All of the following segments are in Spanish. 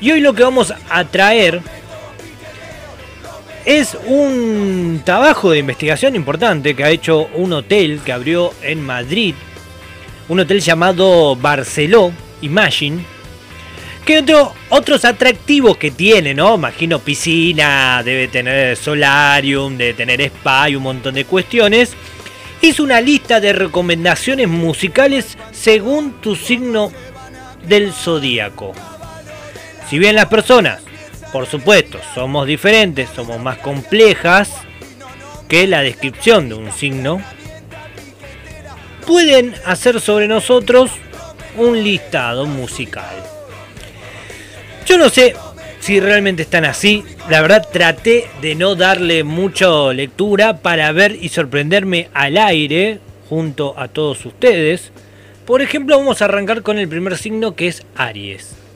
Y hoy lo que vamos a traer es un trabajo de investigación importante que ha hecho un hotel que abrió en Madrid, un hotel llamado Barceló Imagine, que otro, otros atractivos que tiene, ¿no? Imagino piscina, debe tener solarium, debe tener spa y un montón de cuestiones. Hizo una lista de recomendaciones musicales según tu signo del zodíaco. Si bien las personas, por supuesto, somos diferentes, somos más complejas que la descripción de un signo, pueden hacer sobre nosotros un listado musical. Yo no sé si realmente están así. La verdad traté de no darle mucha lectura para ver y sorprenderme al aire junto a todos ustedes. Por ejemplo, vamos a arrancar con el primer signo que es Aries.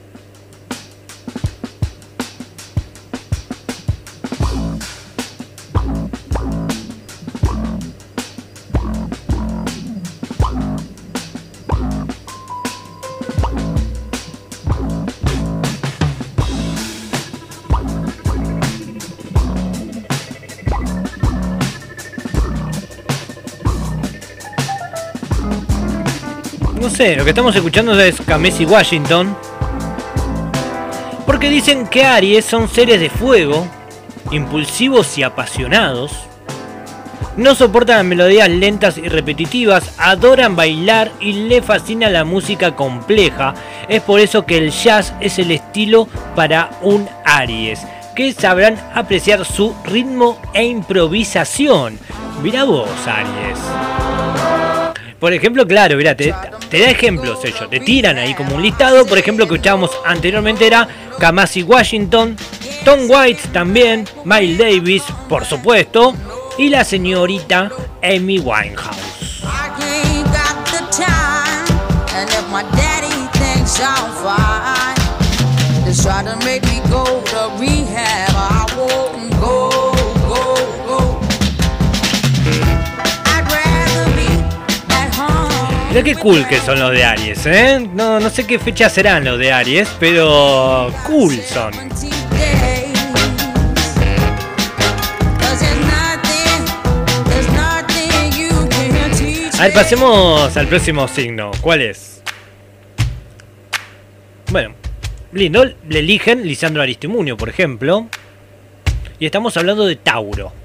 Lo que estamos escuchando es Kamesi Washington. Porque dicen que Aries son seres de fuego, impulsivos y apasionados. No soportan melodías lentas y repetitivas, adoran bailar y le fascina la música compleja. Es por eso que el jazz es el estilo para un Aries, que sabrán apreciar su ritmo e improvisación. Mira vos, Aries. Por ejemplo, claro, mira, te, da ejemplos ellos, te tiran ahí como un listado. Por ejemplo, que escuchábamos anteriormente era Kamasi Washington, Tom White también, Miles Davis, por supuesto, y la señorita Amy Winehouse. Mira qué cool que son los de Aries, ¿eh? No, no sé qué fecha serán los de Aries, pero cool son. A ver, pasemos al próximo signo. ¿Cuál es? Bueno, lindo. Le eligen Lisandro Aristimunio, por ejemplo. Y estamos hablando de Tauro.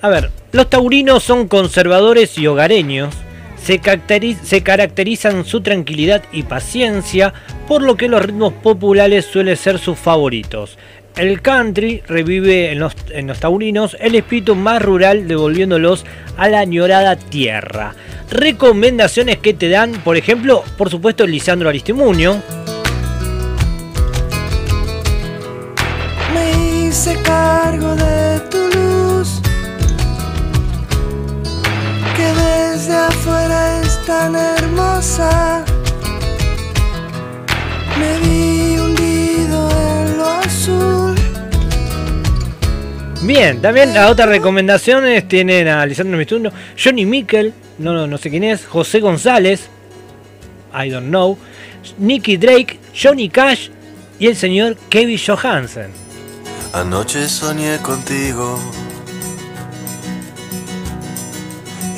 A ver, los taurinos son conservadores y hogareños. Se, caracterizan su tranquilidad y paciencia, por lo que los ritmos populares suelen ser sus favoritos. El country revive en los, en los taurinos el espíritu más rural, devolviéndolos a la añorada tierra. Recomendaciones que te dan, por ejemplo, por supuesto, Lisandro Aristimuño. Me hice cargo de tu desde afuera es tan hermosa. Me vi hundido en lo azul. Bien, también las otras recomendaciones tienen a Lisandro Mistuno, Johnny Mikkel, no, no, no sé quién es, José González, I don't know, Nicky Drake, Johnny Cash y el señor Kevin Johansen. Anoche soñé contigo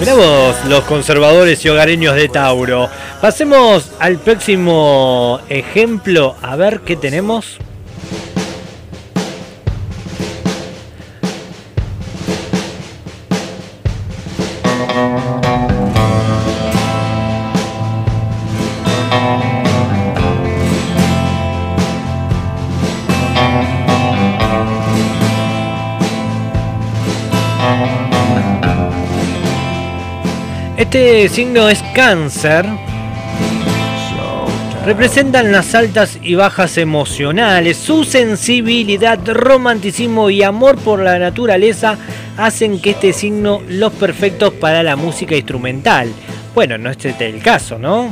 Mirá vos, los conservadores y hogareños de Tauro. Pasemos al próximo ejemplo, a ver qué tenemos. Este signo es cáncer. Representan las altas y bajas emocionales. Su sensibilidad, romanticismo y amor por la naturaleza hacen que este signo los perfectos para la música instrumental. Bueno, no es este el caso, ¿no?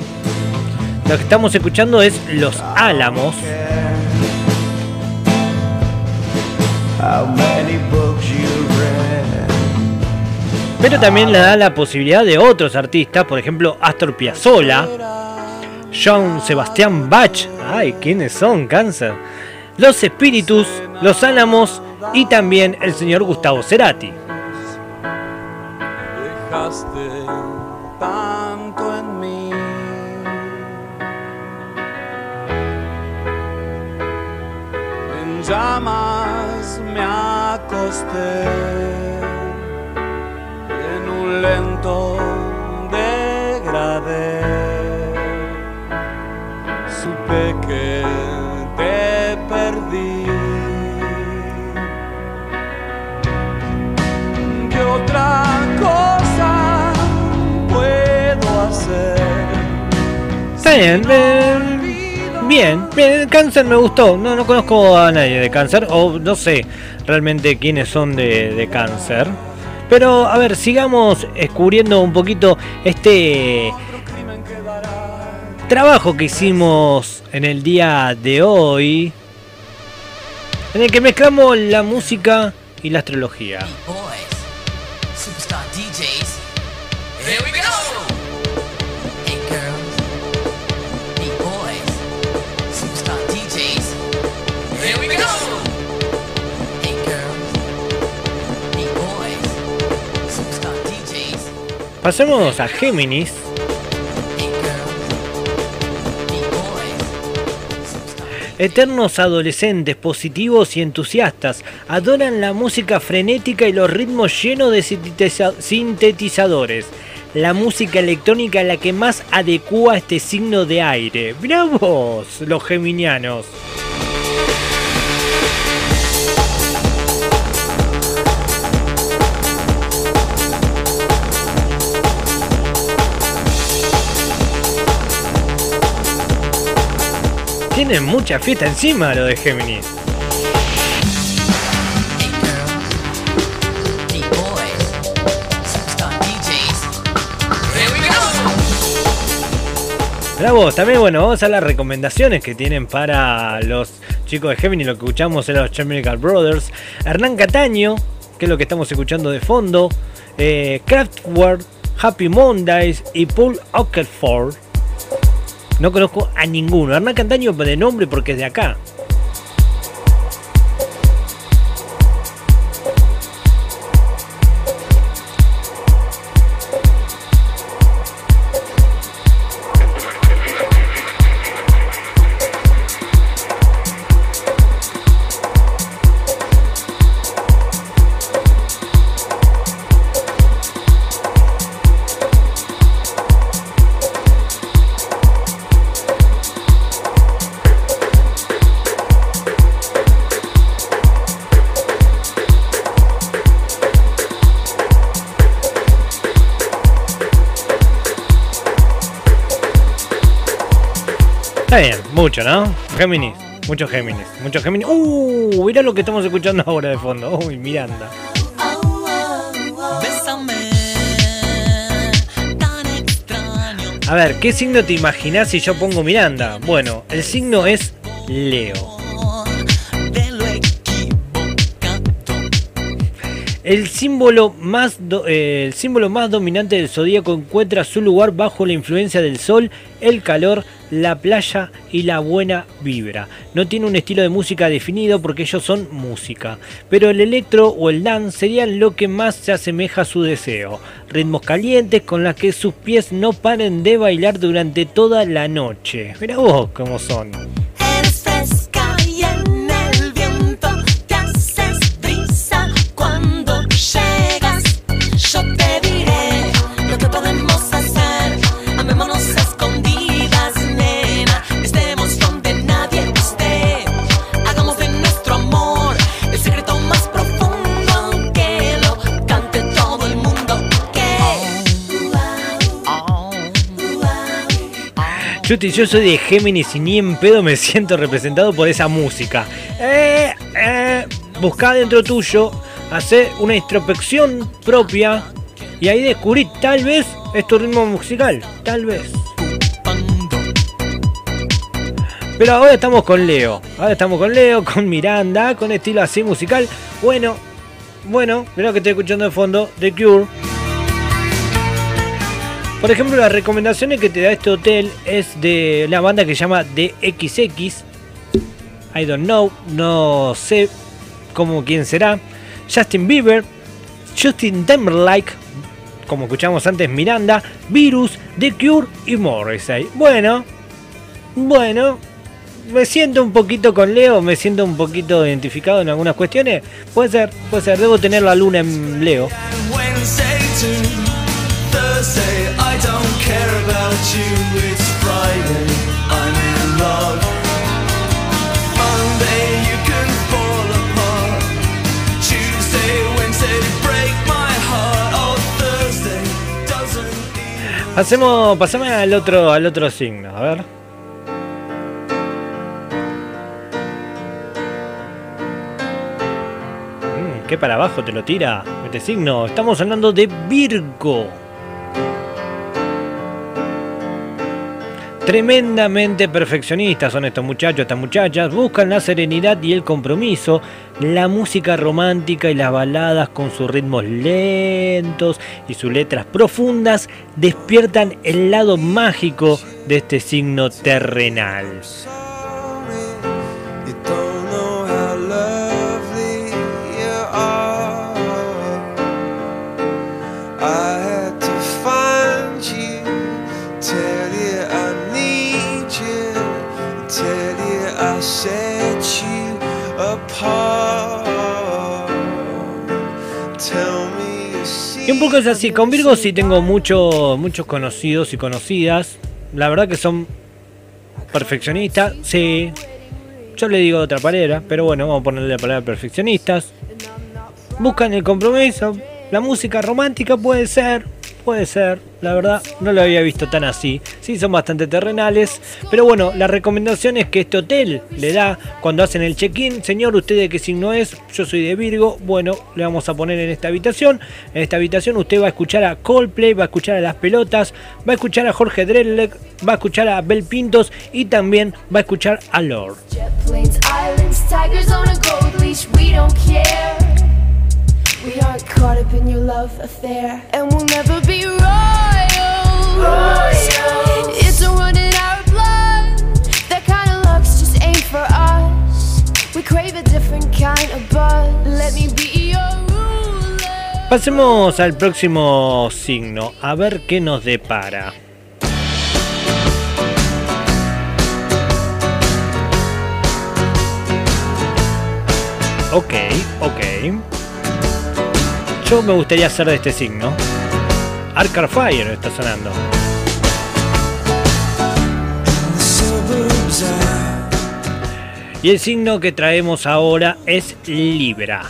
Lo que estamos escuchando es Los Álamos. Pero también le da la posibilidad de otros artistas, por ejemplo Astor Piazzolla, John Sebastián Bach, ay, ¿quiénes son? Cáncer. Los Espíritus, Los Álamos y también el señor Gustavo Cerati. Dejaste tanto en mí. En llamas me acosté un lento degradé. Supe que te perdí. ¿Qué otra cosa puedo hacer? Está bien, eh, bien, bien, Cáncer me gustó. No, no conozco a nadie de Cáncer, o no sé realmente quiénes son de, de Cáncer. Pero a ver, sigamos descubriendo un poquito este trabajo que hicimos en el día de hoy, en el que mezclamos la música y la astrología. Pasemos a Géminis. Eternos adolescentes positivos y entusiastas adoran la música frenética y los ritmos llenos de sintetiza- sintetizadores. La música electrónica es la que más adecua este signo de aire. Mirá vos, los geminianos. Tienen mucha fiesta encima lo de Géminis. Bravo, también bueno, vamos a las recomendaciones que tienen para los chicos de Gemini, lo que escuchamos en los Chemical Brothers, Hernán Cataño, que es lo que estamos escuchando de fondo, eh, Kraftwerk, Happy Mondays y Paul Oakenford. No conozco a ninguno, Hernán Cataño de nombre porque es de acá. Mucho, ¿no? Géminis, muchos Géminis, muchos Géminis. Uh, mirá lo que estamos escuchando ahora de fondo. Uy, Miranda. A ver, ¿qué signo te imaginás si yo pongo Miranda? Bueno, el signo es Leo. El símbolo más do- eh, el símbolo más dominante del zodíaco encuentra su lugar bajo la influencia del sol, el calor, la playa y la buena vibra. No tiene un estilo de música definido porque ellos son música, pero el electro o el dance serían lo que más se asemeja a su deseo. Ritmos calientes con las que sus pies no paren de bailar durante toda la noche. Mira vos cómo son. Chuti, yo soy de Géminis y ni en pedo me siento representado por esa música. Eh, eh, buscá dentro tuyo, hacer una introspección propia y ahí descubrí, tal vez, es tu ritmo musical. Tal vez. Pero ahora estamos con Leo. Ahora estamos con Leo, con Miranda, con estilo así musical. Bueno, bueno, mirá que estoy escuchando de fondo, The Cure. Por ejemplo, las recomendaciones que te da este hotel es de la banda que se llama DXX. I don't know, no sé cómo quién será. Justin Bieber, Justin Timberlake, como escuchamos antes, Miranda, Virus, The Cure y Morrissey. Bueno, bueno, me siento un poquito con Leo, me siento un poquito identificado en algunas cuestiones. Puede ser, puede ser, debo tener la luna en Leo. Thursday, I don't care about you. It's Friday, I'm in love. Monday, you can fall apart. Tuesday, Wednesday, break my heart. Oh, Thursday doesn't. Hacemos, pasame al otro, al otro signo, a ver. Mm, ¿Qué para abajo te lo tira este signo? Estamos hablando de Virgo. Tremendamente perfeccionistas son estos muchachos, estas muchachas. Buscan la serenidad y el compromiso, la música romántica y las baladas con sus ritmos lentos y sus letras profundas despiertan el lado mágico de este signo terrenal. Es así, con Virgo sí tengo mucho, muchos conocidos y conocidas. La verdad que son perfeccionistas, sí. Yo le digo de otra palabra, pero bueno, vamos a ponerle la palabra perfeccionistas. Buscan el compromiso. La música romántica puede ser, puede ser. La verdad, no lo había visto tan así. Sí, son bastante terrenales. Pero bueno, la recomendación es que este hotel le da cuando hacen el check-in. Señor, ¿usted de qué signo es? Yo soy de Virgo. Bueno, le vamos a poner en esta habitación. En esta habitación usted va a escuchar a Coldplay, va a escuchar a Las Pelotas, va a escuchar a Jorge Drexler, va a escuchar a Bel Pintos y también va a escuchar a Lord. Islands, tigers on a gold leash, we don't care. We aren't caught up in your love affair, and we'll never be royals. Royals. It's a run in our blood. That kind of luck's just ain't for us. We crave a different kind of buzz. Let me be your ruler. Pasemos al próximo signo, a ver qué nos depara. Ok, ok. Me gustaría ser de este signo. Arcar Fire está sonando. Y el signo que traemos ahora es Libra.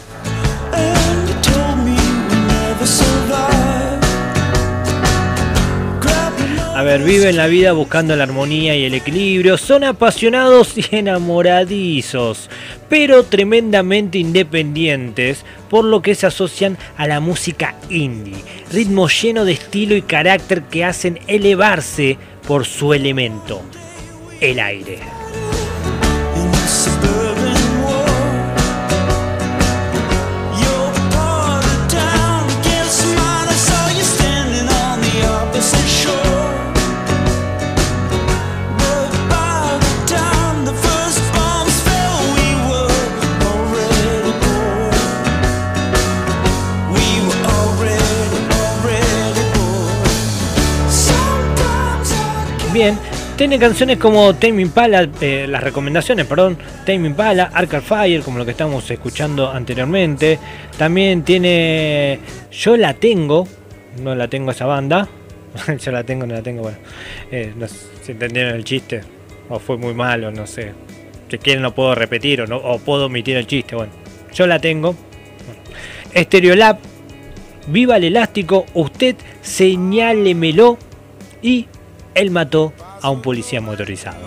A ver, viven la vida buscando la armonía y el equilibrio, son apasionados y enamoradizos, pero tremendamente independientes, por lo que se asocian a la música indie, ritmo lleno de estilo y carácter que hacen elevarse por su elemento, el aire. Tiene canciones como Tame Impala, eh, las recomendaciones, perdón, Tame Impala, Arcade Fire, como lo que estamos escuchando anteriormente. También tiene Yo la tengo, no la tengo esa banda. Yo la tengo, no la tengo, bueno. Eh, no sé si entendieron el chiste, o fue muy malo, no sé. Si quieren lo puedo repetir o, no, o puedo omitir el chiste, bueno. Yo la tengo. Stereolab, Viva el elástico, usted señálemelo y él mató a un policía motorizado.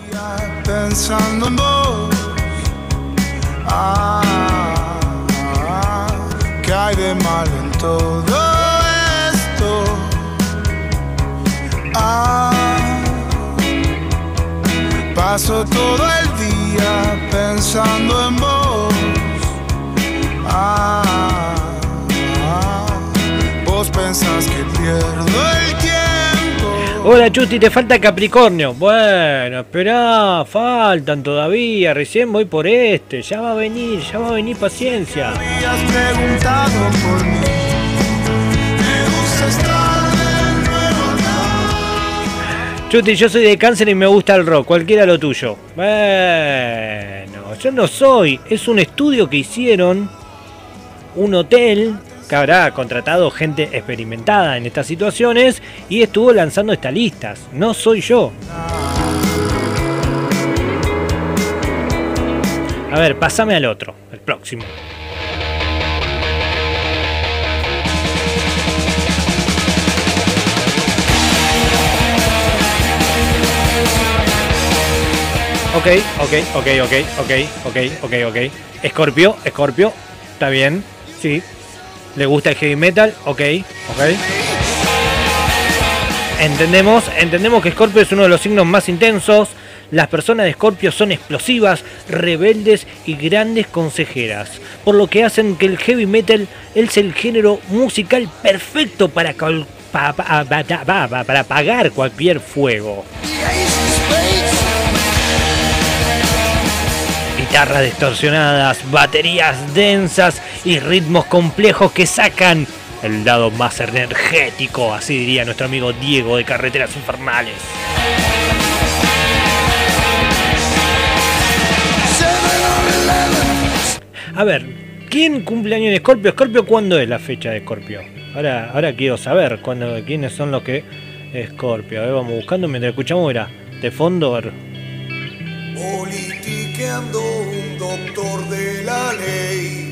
pensando en vos. Ah, ¿qué hay de malo en todo esto? Ah, paso todo el día pensando en vos. Ah, ah, vos pensás que pierdo el tiempo. Hola Chuti, te falta Capricornio. Bueno, esperá, faltan todavía. Recién voy por este. Ya va a venir, ya va a venir paciencia. Chuti, yo soy de cáncer y me gusta el rock, cualquiera lo tuyo. Bueno, yo no soy. Es un estudio que hicieron, un hotel que habrá contratado gente experimentada en estas situaciones y estuvo lanzando estas listas. No soy yo. A ver, pasame al otro, el próximo. Ok, ok, ok, ok, ok, ok, ok, ok. Escorpio, Escorpio, está bien, sí. ¿Le gusta el heavy metal? Ok, ok. Entendemos, entendemos que Scorpio es uno de los signos más intensos. Las personas de Scorpio son explosivas, rebeldes y grandes consejeras, por lo que hacen que el heavy metal es el género musical perfecto para, pa- para apagar cualquier fuego. Guitarras distorsionadas, baterías densas y ritmos complejos que sacan el lado más energético, así diría nuestro amigo Diego de Carreteras Infernales. A ver, ¿quién cumple año en Scorpio? Scorpio, ¿cuándo es la fecha de Scorpio? Ahora, ahora quiero saber cuándo, quiénes son los que Scorpio. A ver, vamos buscando mientras escuchamos, era de fondo. a ver. De.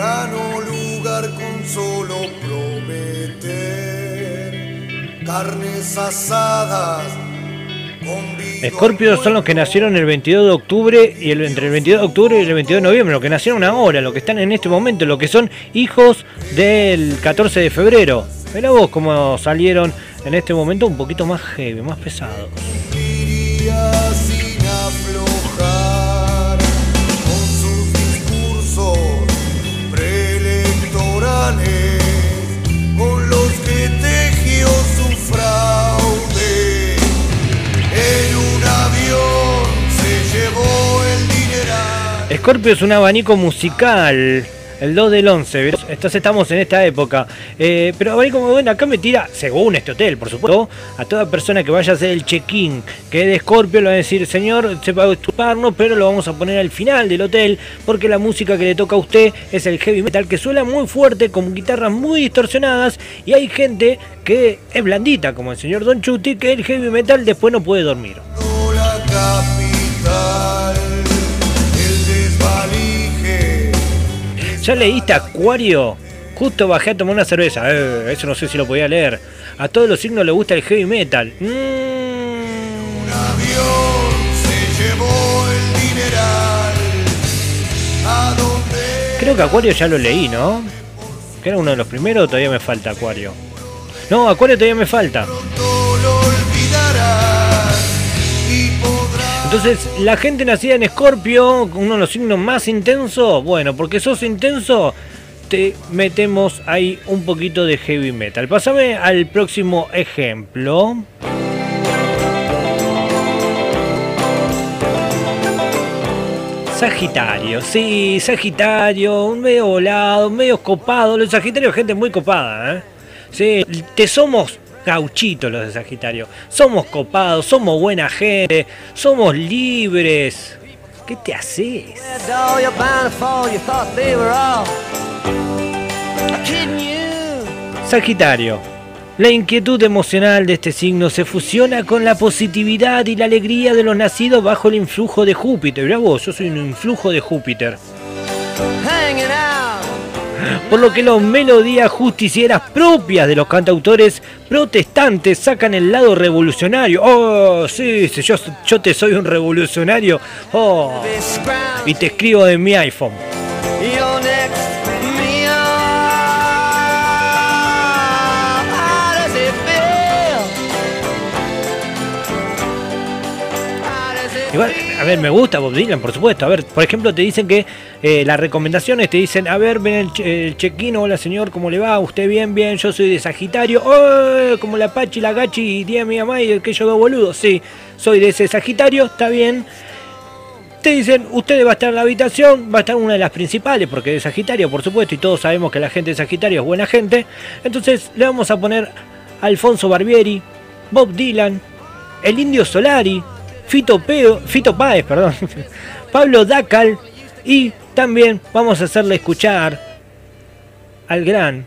Gano lugar con solo prometer. Carnes asadas. Escorpios son los que nacieron el 22 de octubre y el, entre el 22 de octubre y el 22 de noviembre, los que nacieron ahora, los que están en este momento, los que son hijos del 14 de febrero. Mirá vos cómo salieron en este momento un poquito más heavy, más pesados. Scorpio es un abanico musical. El 2 del 11, ¿ves? entonces estamos en esta época. Eh, pero abanico, bueno, acá me tira, según este hotel, por supuesto, a toda persona que vaya a hacer el check-in, que es de Scorpio, le va a decir, señor, sepa disculparnos, pero lo vamos a poner al final del hotel, porque la música que le toca a usted es el heavy metal, que suena muy fuerte, con guitarras muy distorsionadas, y hay gente que es blandita, como el señor Don Chuti, que el heavy metal después no puede dormir. la capital, ¿Ya leíste Acuario? Justo bajé a tomar una cerveza. Eh, eso no sé si lo podía leer. A todos los signos le gusta el heavy metal. Mm. Un avión se llevó el dineral. ¿A dónde? Creo que Acuario ya lo leí, ¿no? Que era uno de los primeros o todavía me falta Acuario. No, Acuario todavía me falta. pronto lo olvidarás Entonces, la gente nacida en Escorpio, uno de los signos más intensos, bueno, porque sos intenso, te metemos ahí un poquito de heavy metal. Pásame al próximo ejemplo. Sagitario, sí, Sagitario, medio volado, medio copado. Los Sagitarios, gente muy copada, ¿eh? Sí, te somos gauchitos los de Sagitario. Somos copados, somos buena gente, somos libres. ¿Qué te haces? Sagitario. La inquietud emocional de este signo se fusiona con la positividad y la alegría de los nacidos bajo el influjo de Júpiter. Mirá vos, yo soy un influjo de Júpiter. Por lo que las melodías justicieras propias de los cantautores protestantes sacan el lado revolucionario. Oh, sí, sí, yo, te soy un revolucionario. Oh, y te escribo de mi iPhone. Igual, a ver, me gusta Bob Dylan, por supuesto. A ver, por ejemplo, te dicen que eh, las recomendaciones te dicen, a ver, ven el, che- el check-in, hola señor, ¿cómo le va? ¿Usted bien? Bien, yo soy de Sagitario. ¡Oh! Como la Pachi, la Gachi tía mi mamá y aquellos dos boludos. Sí, soy de ese Sagitario, está bien. Te dicen, usted va a estar en la habitación, va a estar una de las principales, porque de Sagitario, por supuesto, y todos sabemos que la gente de Sagitario es buena gente. Entonces le vamos a poner Alfonso Barbieri, Bob Dylan, el Indio Solari, Fito, Peo, Fito Páez, perdón, Pablo Dacal, y también vamos a hacerle escuchar al gran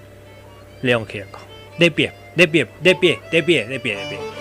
León Gieco. De pie, de pie, de pie, de pie, de pie, de pie.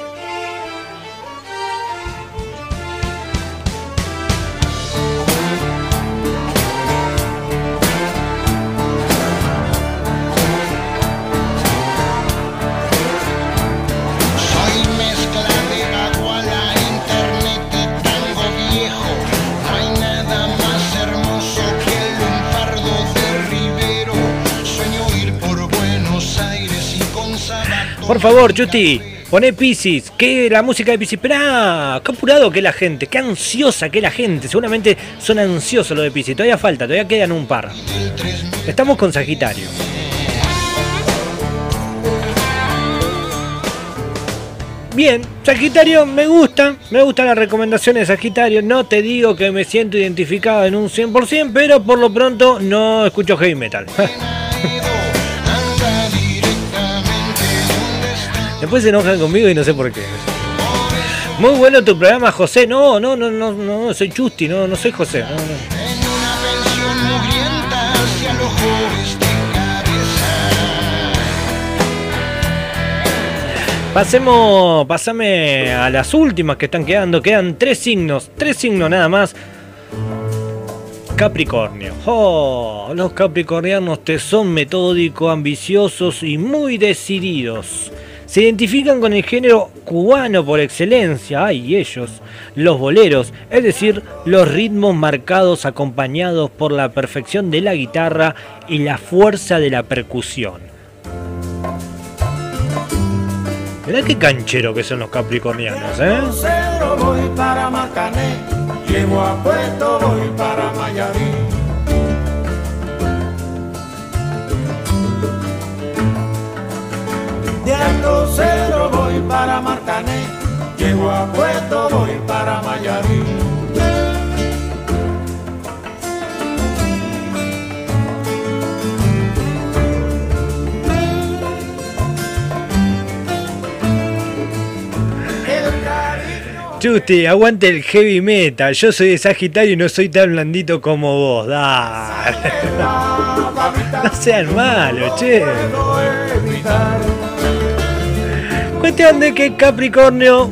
Por favor, Justi, poné Pisces, que la música de Pisces. Esperá, qué apurado que la gente, qué ansiosa que la gente. Seguramente son ansiosos los de Pisces. Todavía falta, todavía quedan un par. Estamos con Sagitario. Bien, Sagitario, me gusta, me gustan las recomendaciones de Sagitario. No te digo que me siento identificado en un 100%, pero por lo pronto no escucho heavy metal. Después se enojan conmigo y no sé por qué. Muy bueno tu programa, José. No, no, no, no, no, soy Chusti, no, no soy José. No, no. Pasemos, pasame a las últimas que están quedando. Quedan tres signos, tres signos nada más. Capricornio. Oh, los capricornianos te son metódicos, ambiciosos y muy decididos. Se identifican con el género cubano por excelencia, ay, ellos, los boleros, es decir, los ritmos marcados acompañados por la perfección de la guitarra y la fuerza de la percusión. Mirá qué canchero que son los capricornianos, ¿eh? A voy para Mayarí. De Alto Cero voy para Marcané, llego a Puerto, voy para Mayarí. Chusti, aguante el heavy metal. Yo soy de Sagitario y no soy tan blandito como vos. Dale. No sean malos, che. De que Capricornio,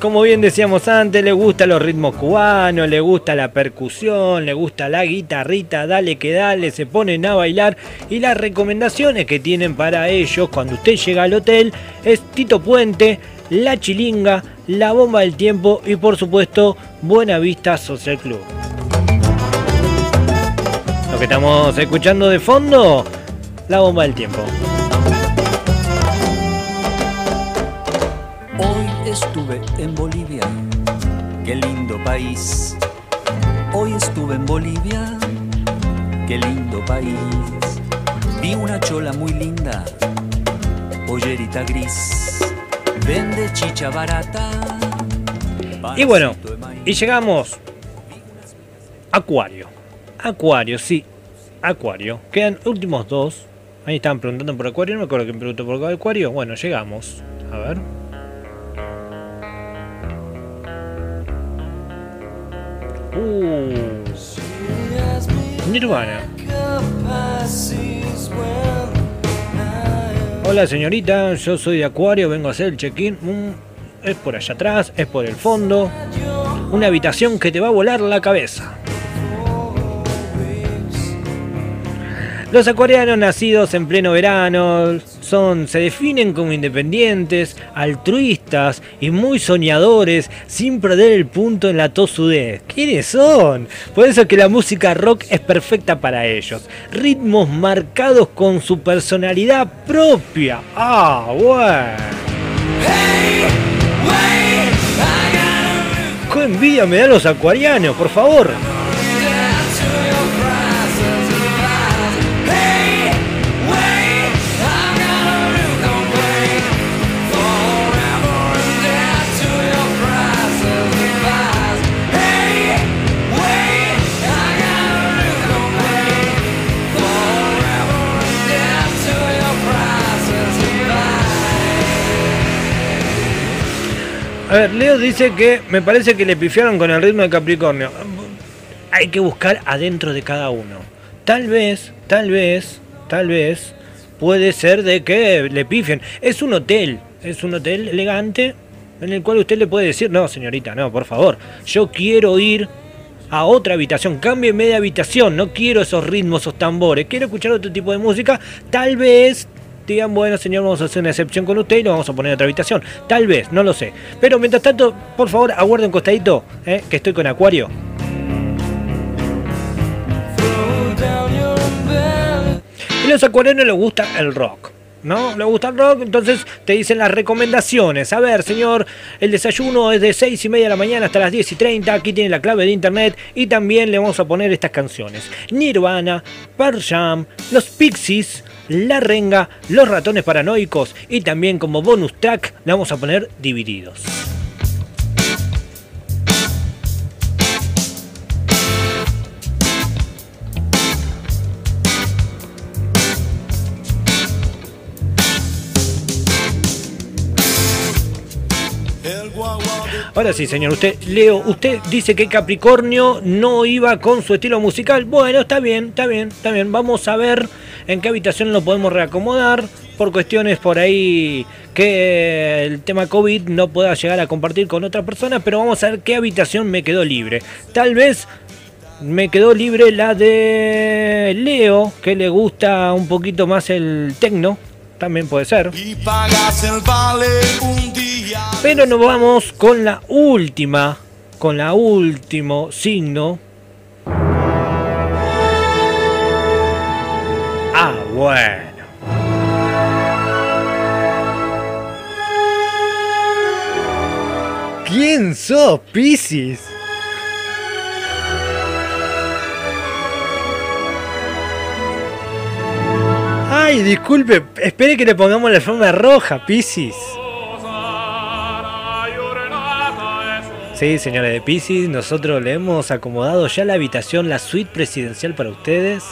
como bien decíamos antes, le gusta los ritmos cubanos, le gusta la percusión, le gusta la guitarrita, dale que dale, se ponen a bailar. Y las recomendaciones que tienen para ellos cuando usted llega al hotel es Tito Puente, La Chilinga, La Bomba del Tiempo y por supuesto Buena Vista Social Club. Lo que estamos escuchando de fondo, La Bomba del Tiempo. Estuve en Bolivia, qué lindo país. Hoy estuve en Bolivia, qué lindo país. Vi una chola muy linda, pollerita gris, vende chicha barata. Y bueno, y llegamos. Acuario. Acuario, sí. Acuario. Quedan últimos dos. Ahí estaban preguntando por Acuario. No me acuerdo quién preguntó por Acuario. Bueno, llegamos. A ver. Uh. Nirvana. Hola señorita, yo soy de Acuario, vengo a hacer el check-in. Es por allá atrás, es por el fondo. Una habitación que te va a volar la cabeza. Los acuarianos nacidos en pleno verano son, se definen como independientes, altruistas y muy soñadores sin perder el punto en la tosudez. ¿Quiénes son? Por eso es que la música rock es perfecta para ellos. Ritmos marcados con su personalidad propia. Ah, bueno. ¡Qué envidia me dan los acuarianos, por favor! A ver, Leo dice que me parece que le pifiaron con el ritmo de Capricornio. Hay que buscar adentro de cada uno. Tal vez, tal vez, tal vez, puede ser de que le pifien. Es un hotel, es un hotel elegante en el cual usted le puede decir, no señorita, no, por favor, yo quiero ir a otra habitación, cámbieme de habitación, no quiero esos ritmos, esos tambores, quiero escuchar otro tipo de música, tal vez digan, bueno señor, vamos a hacer una excepción con usted y lo vamos a poner en otra habitación. Tal vez, no lo sé. Pero mientras tanto, por favor, aguarde un costadito, eh, que estoy con Acuario. Y los acuarianos les gusta el rock. ¿No? ¿Le gusta el rock? Entonces te dicen las recomendaciones. A ver, señor, el desayuno es de 6 y media de la mañana hasta las 10 y 30. Aquí tiene la clave de internet. Y también le vamos a poner estas canciones: Nirvana, Pearl Jam, Los Pixies, La Renga, Los Ratones Paranoicos. Y también como bonus track le vamos a poner Divididos. Ahora sí, señor, usted, Leo, usted dice que Capricornio no iba con su estilo musical. Bueno, está bien, está bien, está bien. Vamos a ver en qué habitación lo podemos reacomodar. Por cuestiones por ahí que el tema COVID no pueda llegar a compartir con otra persona, pero vamos a ver qué habitación me quedó libre. Tal vez me quedó libre la de Leo, que le gusta un poquito más el tecno. También puede ser. Pero nos vamos con la última, con la último signo. Bueno. ¿Quién sos, Piscis? Ay, disculpe, espere que le pongamos la alfombra roja, Piscis. Sí, señores de Piscis, nosotros le hemos acomodado ya la habitación, la suite presidencial para ustedes.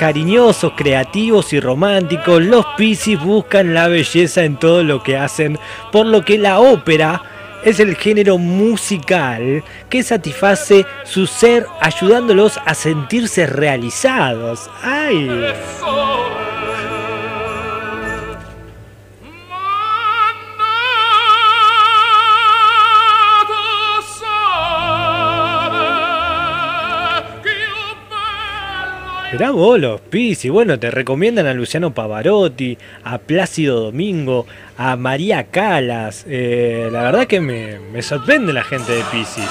Cariñosos, creativos y románticos, los Piscis buscan la belleza en todo lo que hacen, por lo que la ópera es el género musical que satisface su ser ayudándolos a sentirse realizados. ¡Ay! Mirá vos los Piscis, bueno, te recomiendan a Luciano Pavarotti, a Plácido Domingo, a María Calas. Eh, la verdad que me, me sorprende la gente de Piscis.